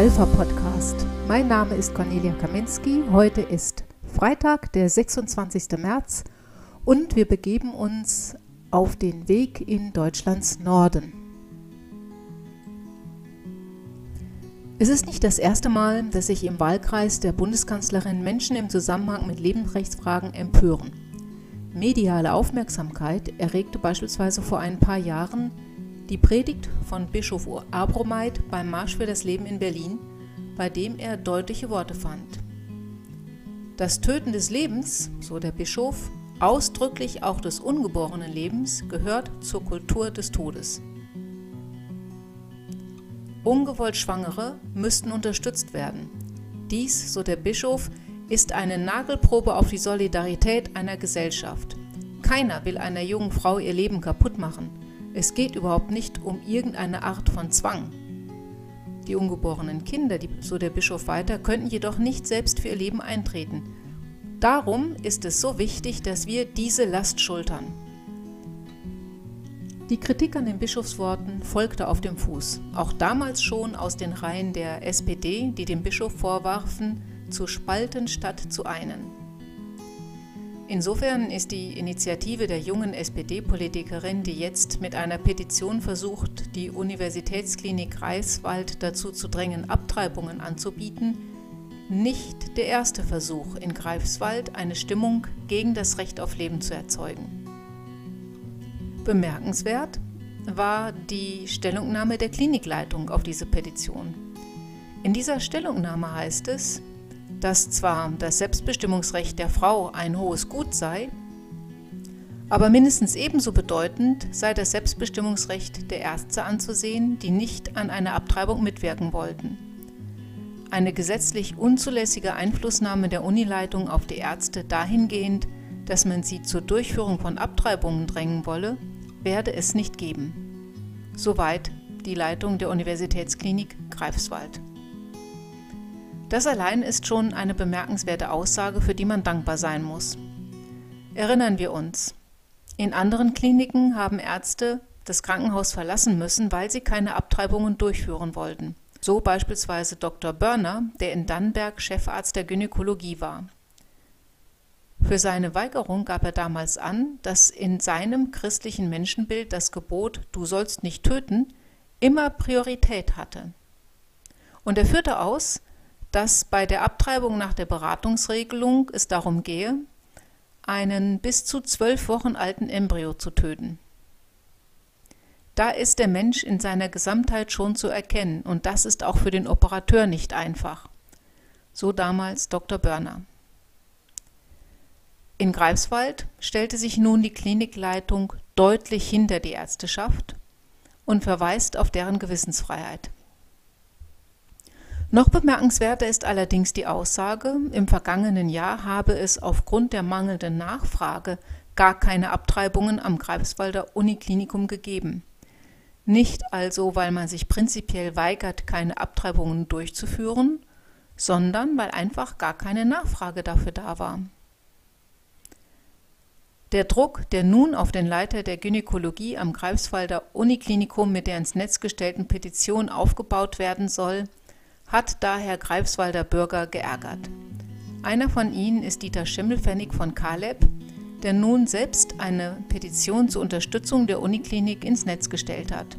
Alpha Podcast. Mein Name ist Cornelia Kaminski. Heute ist Freitag, der 26. März und wir begeben uns auf den Weg in Deutschlands Norden. Es ist nicht das erste Mal, dass sich im Wahlkreis der Bundeskanzlerin Menschen im Zusammenhang mit Lebensrechtsfragen empören. Mediale Aufmerksamkeit erregte beispielsweise vor ein paar Jahren die Predigt von Bischof Abromeit beim Marsch für das Leben in Berlin, bei dem er deutliche Worte fand. Das Töten des Lebens, so der Bischof, ausdrücklich auch des ungeborenen Lebens, gehört zur Kultur des Todes. Ungewollt Schwangere müssten unterstützt werden. Dies, so der Bischof, ist eine Nagelprobe auf die Solidarität einer Gesellschaft. Keiner will einer jungen Frau ihr Leben kaputt machen. Es geht überhaupt nicht um irgendeine Art von Zwang. Die ungeborenen Kinder, so der Bischof weiter, könnten jedoch nicht selbst für ihr Leben eintreten. Darum ist es so wichtig, dass wir diese Last schultern. Die Kritik an den Bischofsworten folgte auf dem Fuß, auch damals schon aus den Reihen der SPD, die dem Bischof vorwarfen, zu spalten statt zu einen. Insofern ist die Initiative der jungen SPD-Politikerin, die jetzt mit einer Petition versucht, die Universitätsklinik Greifswald dazu zu drängen, Abtreibungen anzubieten, nicht der erste Versuch, in Greifswald eine Stimmung gegen das Recht auf Leben zu erzeugen. Bemerkenswert war die Stellungnahme der Klinikleitung auf diese Petition. In dieser Stellungnahme heißt es, dass zwar das Selbstbestimmungsrecht der Frau ein hohes Gut sei, aber mindestens ebenso bedeutend sei das Selbstbestimmungsrecht der Ärzte anzusehen, die nicht an einer Abtreibung mitwirken wollten. Eine gesetzlich unzulässige Einflussnahme der Unileitung auf die Ärzte dahingehend, dass man sie zur Durchführung von Abtreibungen drängen wolle, werde es nicht geben. Soweit die Leitung der Universitätsklinik Greifswald. Das allein ist schon eine bemerkenswerte Aussage, für die man dankbar sein muss. Erinnern wir uns, in anderen Kliniken haben Ärzte das Krankenhaus verlassen müssen, weil sie keine Abtreibungen durchführen wollten. So beispielsweise Dr. Börner, der in Dannenberg Chefarzt der Gynäkologie war. Für seine Weigerung gab er damals an, dass in seinem christlichen Menschenbild das Gebot Du sollst nicht töten immer Priorität hatte. Und er führte aus, dass bei der Abtreibung nach der Beratungsregelung es darum gehe, einen bis zu zwölf Wochen alten Embryo zu töten. Da ist der Mensch in seiner Gesamtheit schon zu erkennen und das ist auch für den Operateur nicht einfach. So damals Dr. Börner. In Greifswald stellte sich nun die Klinikleitung deutlich hinter die Ärzteschaft und verweist auf deren Gewissensfreiheit. Noch bemerkenswerter ist allerdings die Aussage, im vergangenen Jahr habe es aufgrund der mangelnden Nachfrage gar keine Abtreibungen am Greifswalder Uniklinikum gegeben. Nicht also, weil man sich prinzipiell weigert, keine Abtreibungen durchzuführen, sondern weil einfach gar keine Nachfrage dafür da war. Der Druck, der nun auf den Leiter der Gynäkologie am Greifswalder Uniklinikum mit der ins Netz gestellten Petition aufgebaut werden soll, hat daher Greifswalder Bürger geärgert. Einer von ihnen ist Dieter Schimmelfennig von Kaleb, der nun selbst eine Petition zur Unterstützung der Uniklinik ins Netz gestellt hat.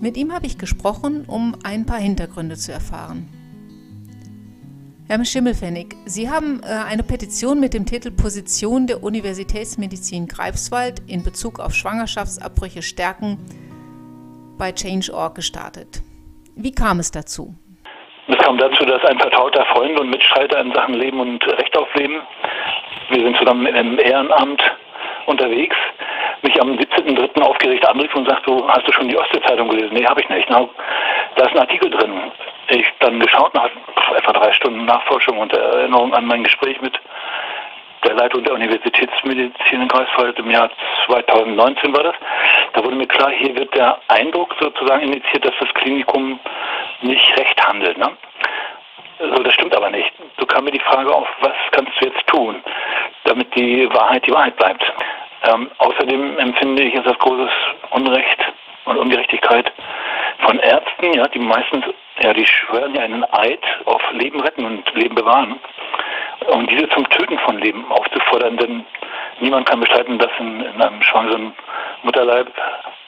Mit ihm habe ich gesprochen, um ein paar Hintergründe zu erfahren. Herr Schimmelfennig, Sie haben äh, eine Petition mit dem Titel Position der Universitätsmedizin Greifswald in Bezug auf Schwangerschaftsabbrüche stärken bei Change.org gestartet. Wie kam es dazu? Es kam dazu, dass ein vertrauter Freund und Mitstreiter in Sachen Leben und Recht auf Leben, wir sind zusammen im Ehrenamt unterwegs, mich am 17.03. aufgeregt anrief und sagte, hast du schon die Ostsee-Zeitung gelesen? Nee, habe ich nicht. Na, da ist ein Artikel drin. Ich dann geschaut nach etwa drei Stunden Nachforschung und Erinnerung an mein Gespräch mit der Leitung der Universitätsmedizin in Greifswald im Jahr 2019 war das. Da wurde mir klar, hier wird der Eindruck sozusagen initiiert, dass das Klinikum nicht recht handelt. Ne? Also das stimmt aber nicht. So kam mir die Frage auf, was kannst du jetzt tun, damit die Wahrheit die Wahrheit bleibt. Ähm, außerdem empfinde ich es als großes Unrecht und Ungerechtigkeit, von Ärzten, ja, die meistens, ja, die schwören ja einen Eid auf Leben retten und Leben bewahren. Und diese zum Töten von Leben aufzufordern, denn niemand kann bestreiten, dass in, in einem schwangeren Mutterleib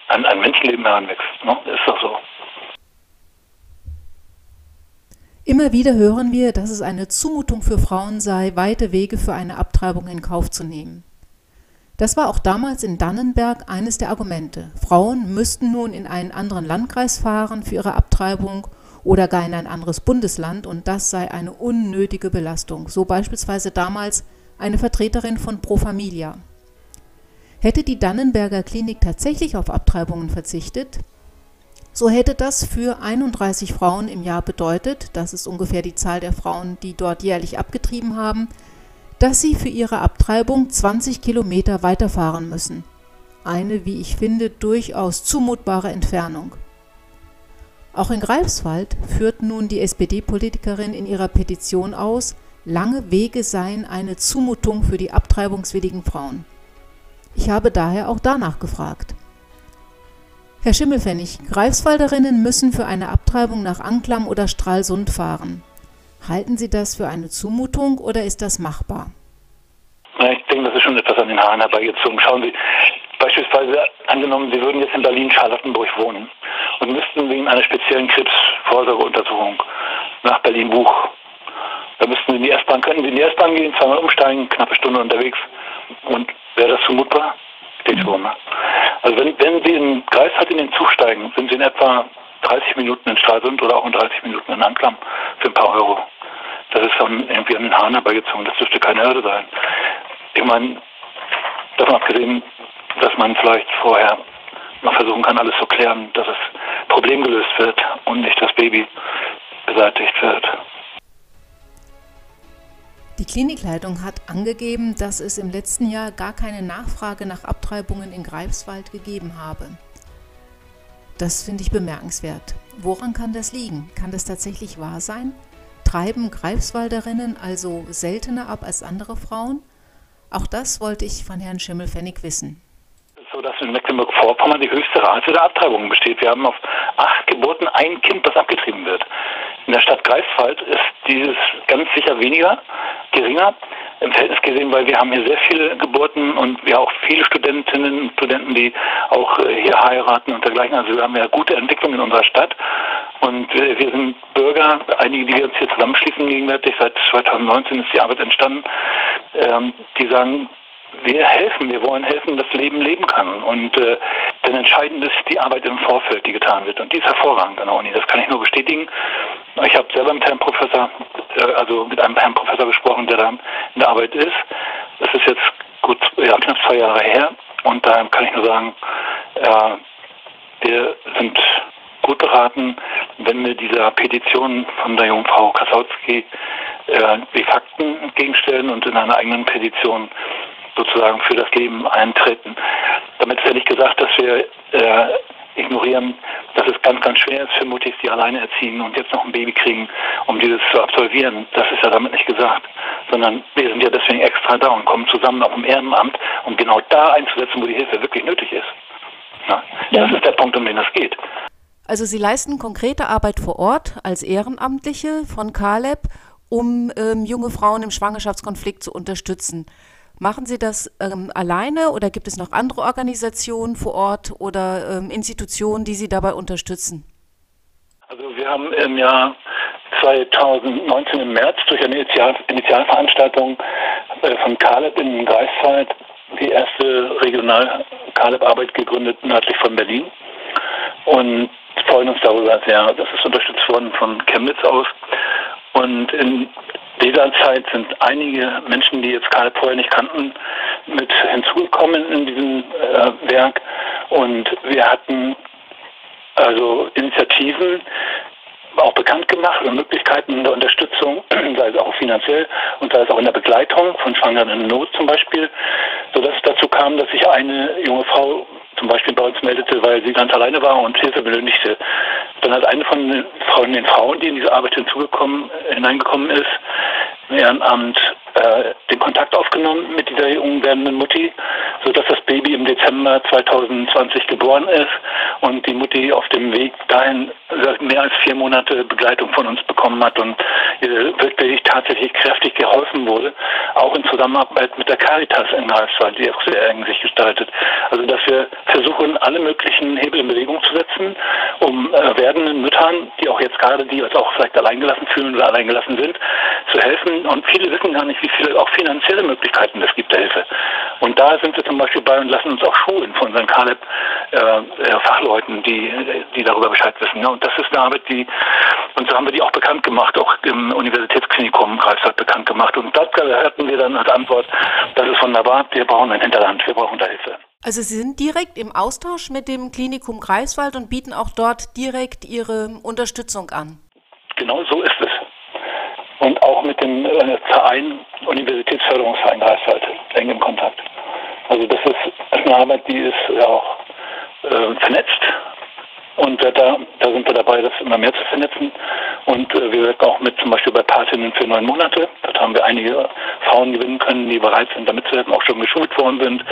ein, ein Menschenleben heranwächst. Ne? Ist doch so. Immer wieder hören wir, dass es eine Zumutung für Frauen sei, weite Wege für eine Abtreibung in Kauf zu nehmen. Das war auch damals in Dannenberg eines der Argumente. Frauen müssten nun in einen anderen Landkreis fahren für ihre Abtreibung oder gar in ein anderes Bundesland und das sei eine unnötige Belastung, so beispielsweise damals eine Vertreterin von Pro Familia. Hätte die Dannenberger Klinik tatsächlich auf Abtreibungen verzichtet, so hätte das für 31 Frauen im Jahr bedeutet, das ist ungefähr die Zahl der Frauen, die dort jährlich abgetrieben haben, dass sie für ihre Abtreibung 20 Kilometer weiterfahren müssen. Eine, wie ich finde, durchaus zumutbare Entfernung. Auch in Greifswald führt nun die SPD-Politikerin in ihrer Petition aus, lange Wege seien eine Zumutung für die abtreibungswilligen Frauen. Ich habe daher auch danach gefragt. Herr Schimmelfennig, Greifswalderinnen müssen für eine Abtreibung nach Anklam oder Stralsund fahren. Halten Sie das für eine Zumutung oder ist das machbar? Ich denke, das ist schon etwas an den Haaren herbeigezogen. Schauen Sie, beispielsweise angenommen, Sie würden jetzt in Berlin-Charlottenburg wohnen und müssten wegen einer speziellen Krebsvorsorgeuntersuchung nach Berlin-Buch. Da müssten Sie in die S-Bahn, könnten Sie in die S-Bahn gehen, zweimal umsteigen, knappe Stunde unterwegs. Und wäre das zumutbar? Ich denke schon. Ne? Also wenn, wenn Sie in Greifswald in den Zug steigen, sind Sie in etwa 30 Minuten in Stralsund oder auch in 30 Minuten in Anklam für ein paar Euro. Das ist dann irgendwie an den Haaren herbeigezogen. Das dürfte keine Hürde sein. Ich meine, davon abgesehen, dass man vielleicht vorher noch versuchen kann, alles zu klären, dass das Problem gelöst wird und nicht das Baby beseitigt wird. Die Klinikleitung hat angegeben, dass es im letzten Jahr gar keine Nachfrage nach Abtreibungen in Greifswald gegeben habe. Das finde ich bemerkenswert. Woran kann das liegen? Kann das tatsächlich wahr sein? Treiben Greifswalderinnen also seltener ab als andere Frauen? Auch das wollte ich von Herrn Schimmelfennig wissen. So dass in Mecklenburg-Vorpommern die höchste Rate der Abtreibungen besteht. Wir haben auf acht Geburten ein Kind, das abgetrieben wird. In der Stadt Greifswald ist dieses ganz sicher weniger, geringer im Verhältnis gesehen, weil wir haben hier sehr viele Geburten und wir auch viele Studentinnen und Studenten, die auch äh, hier heiraten und dergleichen. Also wir haben ja gute Entwicklung in unserer Stadt und wir sind Bürger, einige, die wir uns hier zusammenschließen gegenwärtig, seit 2019 ist die Arbeit entstanden, ähm, die sagen, wir helfen, wir wollen helfen, dass Leben leben kann. Und äh, denn entscheidend ist die Arbeit im Vorfeld, die getan wird. Und die ist hervorragend an der Uni. Das kann ich nur bestätigen. Ich habe selber mit Herrn Professor, äh, also mit einem Herrn Professor gesprochen, der da in der Arbeit ist. Das ist jetzt gut ja, knapp zwei Jahre her. Und da kann ich nur sagen, äh, wir sind gut beraten, wenn wir dieser Petition von der jungen Frau Kasautsky äh, die Fakten entgegenstellen und in einer eigenen Petition sozusagen für das Leben eintreten. Damit ist ja nicht gesagt, dass wir äh, ignorieren, dass es ganz, ganz schwer ist für Muttis, die alleine erziehen und jetzt noch ein Baby kriegen, um dieses zu absolvieren. Das ist ja damit nicht gesagt, sondern wir sind ja deswegen extra da und kommen zusammen auch im Ehrenamt, um genau da einzusetzen, wo die Hilfe wirklich nötig ist. Ja, Das ist der Punkt, um den es geht. Also Sie leisten konkrete Arbeit vor Ort als Ehrenamtliche von Caleb, um ähm, junge Frauen im Schwangerschaftskonflikt zu unterstützen. Machen Sie das ähm, alleine oder gibt es noch andere Organisationen vor Ort oder ähm, Institutionen, die Sie dabei unterstützen? Also wir haben im Jahr 2019 im März durch eine Initial Initialveranstaltung äh, von Caleb in Greifswald die erste regional Caleb-Arbeit gegründet nördlich von Berlin und freuen uns darüber sehr. Das ist unterstützt worden von Chemnitz aus. Und in dieser Zeit sind einige Menschen, die jetzt Karl vorher nicht kannten, mit hinzugekommen in diesem äh, Werk. Und wir hatten also Initiativen auch bekannt gemacht und Möglichkeiten der Unterstützung, sei es auch finanziell und sei es auch in der Begleitung von Schwangeren in Not zum Beispiel, sodass es dazu kam, dass sich eine junge Frau zum Beispiel bei uns meldete, weil sie ganz alleine war und Hilfe benötigte. Dann hat eine von den, Frauen, die in diese Arbeit hinzugekommen, hineingekommen ist, Ehrenamt äh, den Kontakt aufgenommen mit dieser jungen werdenden Mutti, sodass das Baby im Dezember 2020 geboren ist und die Mutti auf dem Weg dahin mehr als vier Monate Begleitung von uns bekommen hat und ihr wirklich tatsächlich kräftig geholfen wurde, auch in Zusammenarbeit mit der Caritas in Greifswald, die auch sehr eng sich gestaltet. Also dass wir versuchen, alle möglichen Hebel in Bewegung zu setzen, um äh, werdenden Müttern, die auch jetzt gerade, die uns auch vielleicht alleingelassen fühlen oder alleingelassen sind, zu helfen. Und viele wissen gar nicht, wie viele auch finanzielle Möglichkeiten es gibt der Hilfe. Und da sind wir zum Beispiel bei und lassen uns auch schulen von unseren Caleb-Fachleuten, äh, die, die darüber Bescheid wissen. Ja, und das ist eine Arbeit, die, und so haben wir die auch bekannt gemacht, auch im Universitätsklinikum Greifswald bekannt gemacht. Und dort hatten wir dann als Antwort, das ist wunderbar, wir brauchen ein Hinterland, wir brauchen da Hilfe. Also Sie sind direkt im Austausch mit dem Klinikum Greifswald und bieten auch dort direkt Ihre Unterstützung an. Genau so ist es. Und auch mit dem äh, Verein, Universitätsförderungsverein Greifswald, eng im Kontakt. Also das ist eine Arbeit, die ist ja auch äh, vernetzt und da, da sind wir dabei, das immer mehr zu vernetzen. Und äh, wir wirken auch mit zum Beispiel bei Patinnen für neun Monate. Dort haben wir einige Frauen gewinnen können, die bereit sind, damit zu helfen, auch schon geschult worden sind,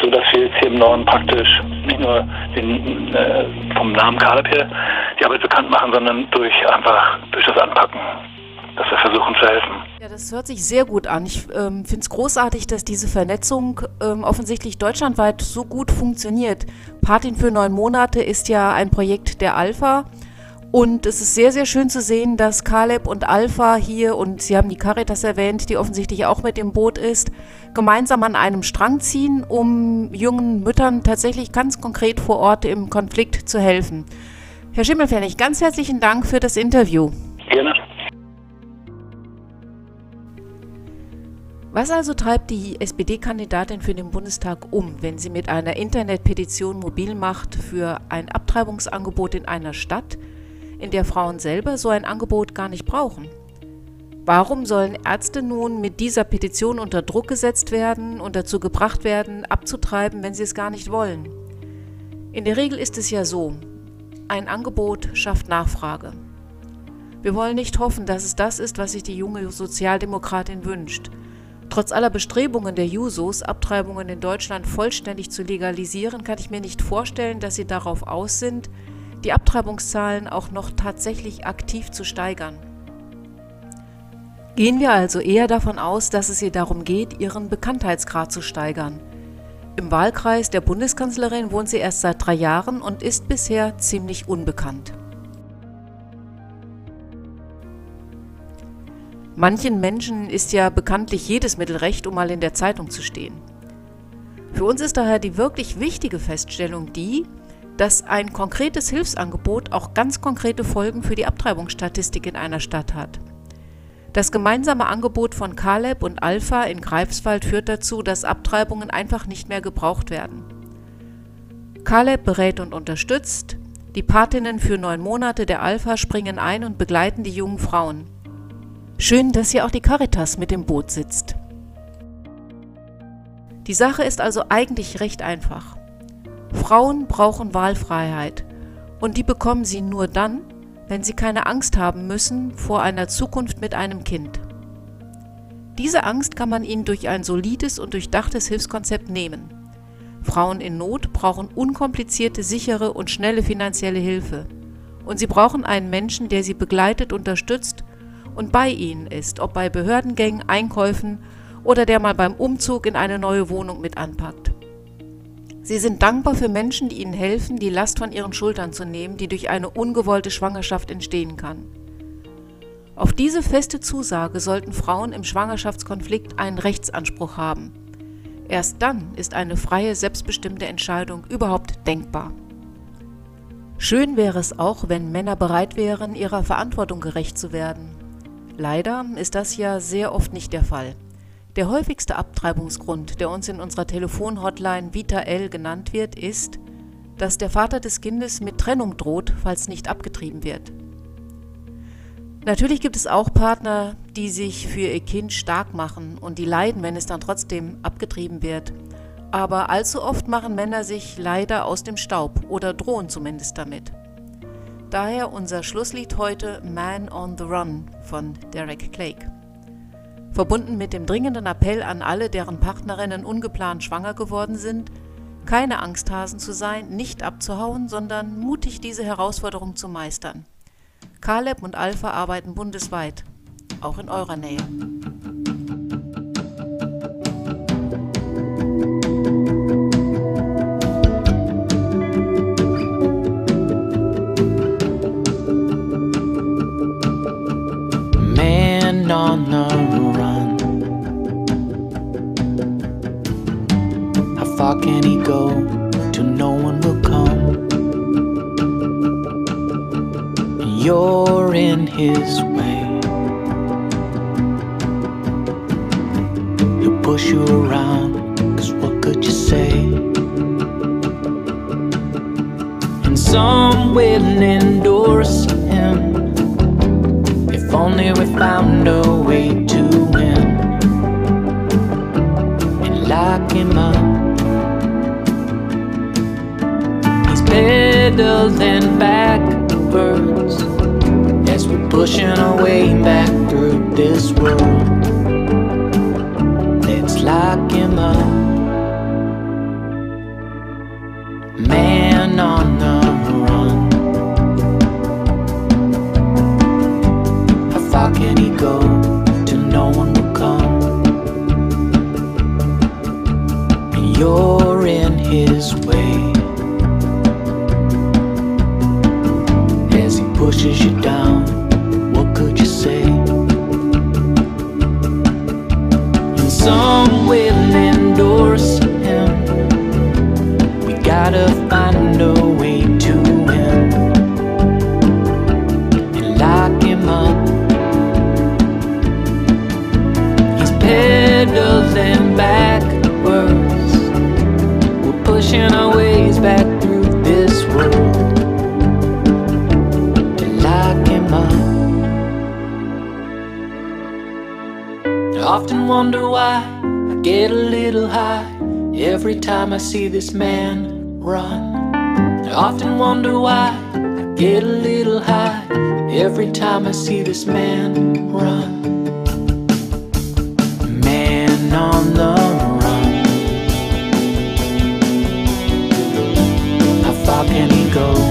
sodass wir jetzt hier im Norden praktisch nicht nur den, äh, vom Namen Kaleb her die Arbeit bekannt machen, sondern durch einfach durch das Anpacken dass wir versuchen zu helfen. Ja, das hört sich sehr gut an. Ich ähm, finde es großartig, dass diese Vernetzung ähm, offensichtlich deutschlandweit so gut funktioniert. Patin für neun Monate ist ja ein Projekt der Alpha. Und es ist sehr, sehr schön zu sehen, dass Caleb und Alpha hier, und Sie haben die Caritas erwähnt, die offensichtlich auch mit dem Boot ist, gemeinsam an einem Strang ziehen, um jungen Müttern tatsächlich ganz konkret vor Ort im Konflikt zu helfen. Herr Schimmelfennig, ganz herzlichen Dank für das Interview. Was also treibt die SPD-Kandidatin für den Bundestag um, wenn sie mit einer Internetpetition mobil macht für ein Abtreibungsangebot in einer Stadt, in der Frauen selber so ein Angebot gar nicht brauchen? Warum sollen Ärzte nun mit dieser Petition unter Druck gesetzt werden und dazu gebracht werden, abzutreiben, wenn sie es gar nicht wollen? In der Regel ist es ja so, ein Angebot schafft Nachfrage. Wir wollen nicht hoffen, dass es das ist, was sich die junge Sozialdemokratin wünscht. Trotz aller Bestrebungen der Jusos, Abtreibungen in Deutschland vollständig zu legalisieren, kann ich mir nicht vorstellen, dass sie darauf aus sind, die Abtreibungszahlen auch noch tatsächlich aktiv zu steigern. Gehen wir also eher davon aus, dass es ihr darum geht, ihren Bekanntheitsgrad zu steigern. Im Wahlkreis der Bundeskanzlerin wohnt sie erst seit drei Jahren und ist bisher ziemlich unbekannt. Manchen Menschen ist ja bekanntlich jedes Mittel recht, um mal in der Zeitung zu stehen. Für uns ist daher die wirklich wichtige Feststellung die, dass ein konkretes Hilfsangebot auch ganz konkrete Folgen für die Abtreibungsstatistik in einer Stadt hat. Das gemeinsame Angebot von Caleb und Alpha in Greifswald führt dazu, dass Abtreibungen einfach nicht mehr gebraucht werden. Caleb berät und unterstützt, die Patinnen für neun Monate der Alpha springen ein und begleiten die jungen Frauen. Schön, dass hier auch die Caritas mit dem Boot sitzt. Die Sache ist also eigentlich recht einfach. Frauen brauchen Wahlfreiheit und die bekommen sie nur dann, wenn sie keine Angst haben müssen vor einer Zukunft mit einem Kind. Diese Angst kann man ihnen durch ein solides und durchdachtes Hilfskonzept nehmen. Frauen in Not brauchen unkomplizierte, sichere und schnelle finanzielle Hilfe. Und sie brauchen einen Menschen, der sie begleitet, unterstützt und bei ihnen ist, ob bei Behördengängen, Einkäufen oder der mal beim Umzug in eine neue Wohnung mit anpackt. Sie sind dankbar für Menschen, die ihnen helfen, die Last von ihren Schultern zu nehmen, die durch eine ungewollte Schwangerschaft entstehen kann. Auf diese feste Zusage sollten Frauen im Schwangerschaftskonflikt einen Rechtsanspruch haben. Erst dann ist eine freie, selbstbestimmte Entscheidung überhaupt denkbar. Schön wäre es auch, wenn Männer bereit wären, ihrer Verantwortung gerecht zu werden. Leider ist das ja sehr oft nicht der Fall. Der häufigste Abtreibungsgrund, der uns in unserer Telefonhotline Vita L genannt wird, ist, dass der Vater des Kindes mit Trennung droht, falls nicht abgetrieben wird. Natürlich gibt es auch Partner, die sich für ihr Kind stark machen und die leiden, wenn es dann trotzdem abgetrieben wird. Aber allzu oft machen Männer sich leider aus dem Staub oder drohen zumindest damit. Daher unser Schlusslied heute Man on the Run von Derek Clegg. verbunden mit dem dringenden Appell an alle, deren Partnerinnen ungeplant schwanger geworden sind, keine Angsthasen zu sein, nicht abzuhauen, sondern mutig diese Herausforderung zu meistern. Caleb und Alpha arbeiten bundesweit, auch in eurer Nähe. Can he go till no one will come? You're in his way. He'll push you around, cause what could you say? And some will endorse only we found a way to win and lock him up. pedaling backwards as we're pushing our way back through this world. Let's lock him up. You're in his way. As he pushes you down, what could you say? And some will endorse ways back through this world. I often wonder why I get a little high every time I see this man run. I often wonder why I get a little high every time I see this man run. Man on the How can he go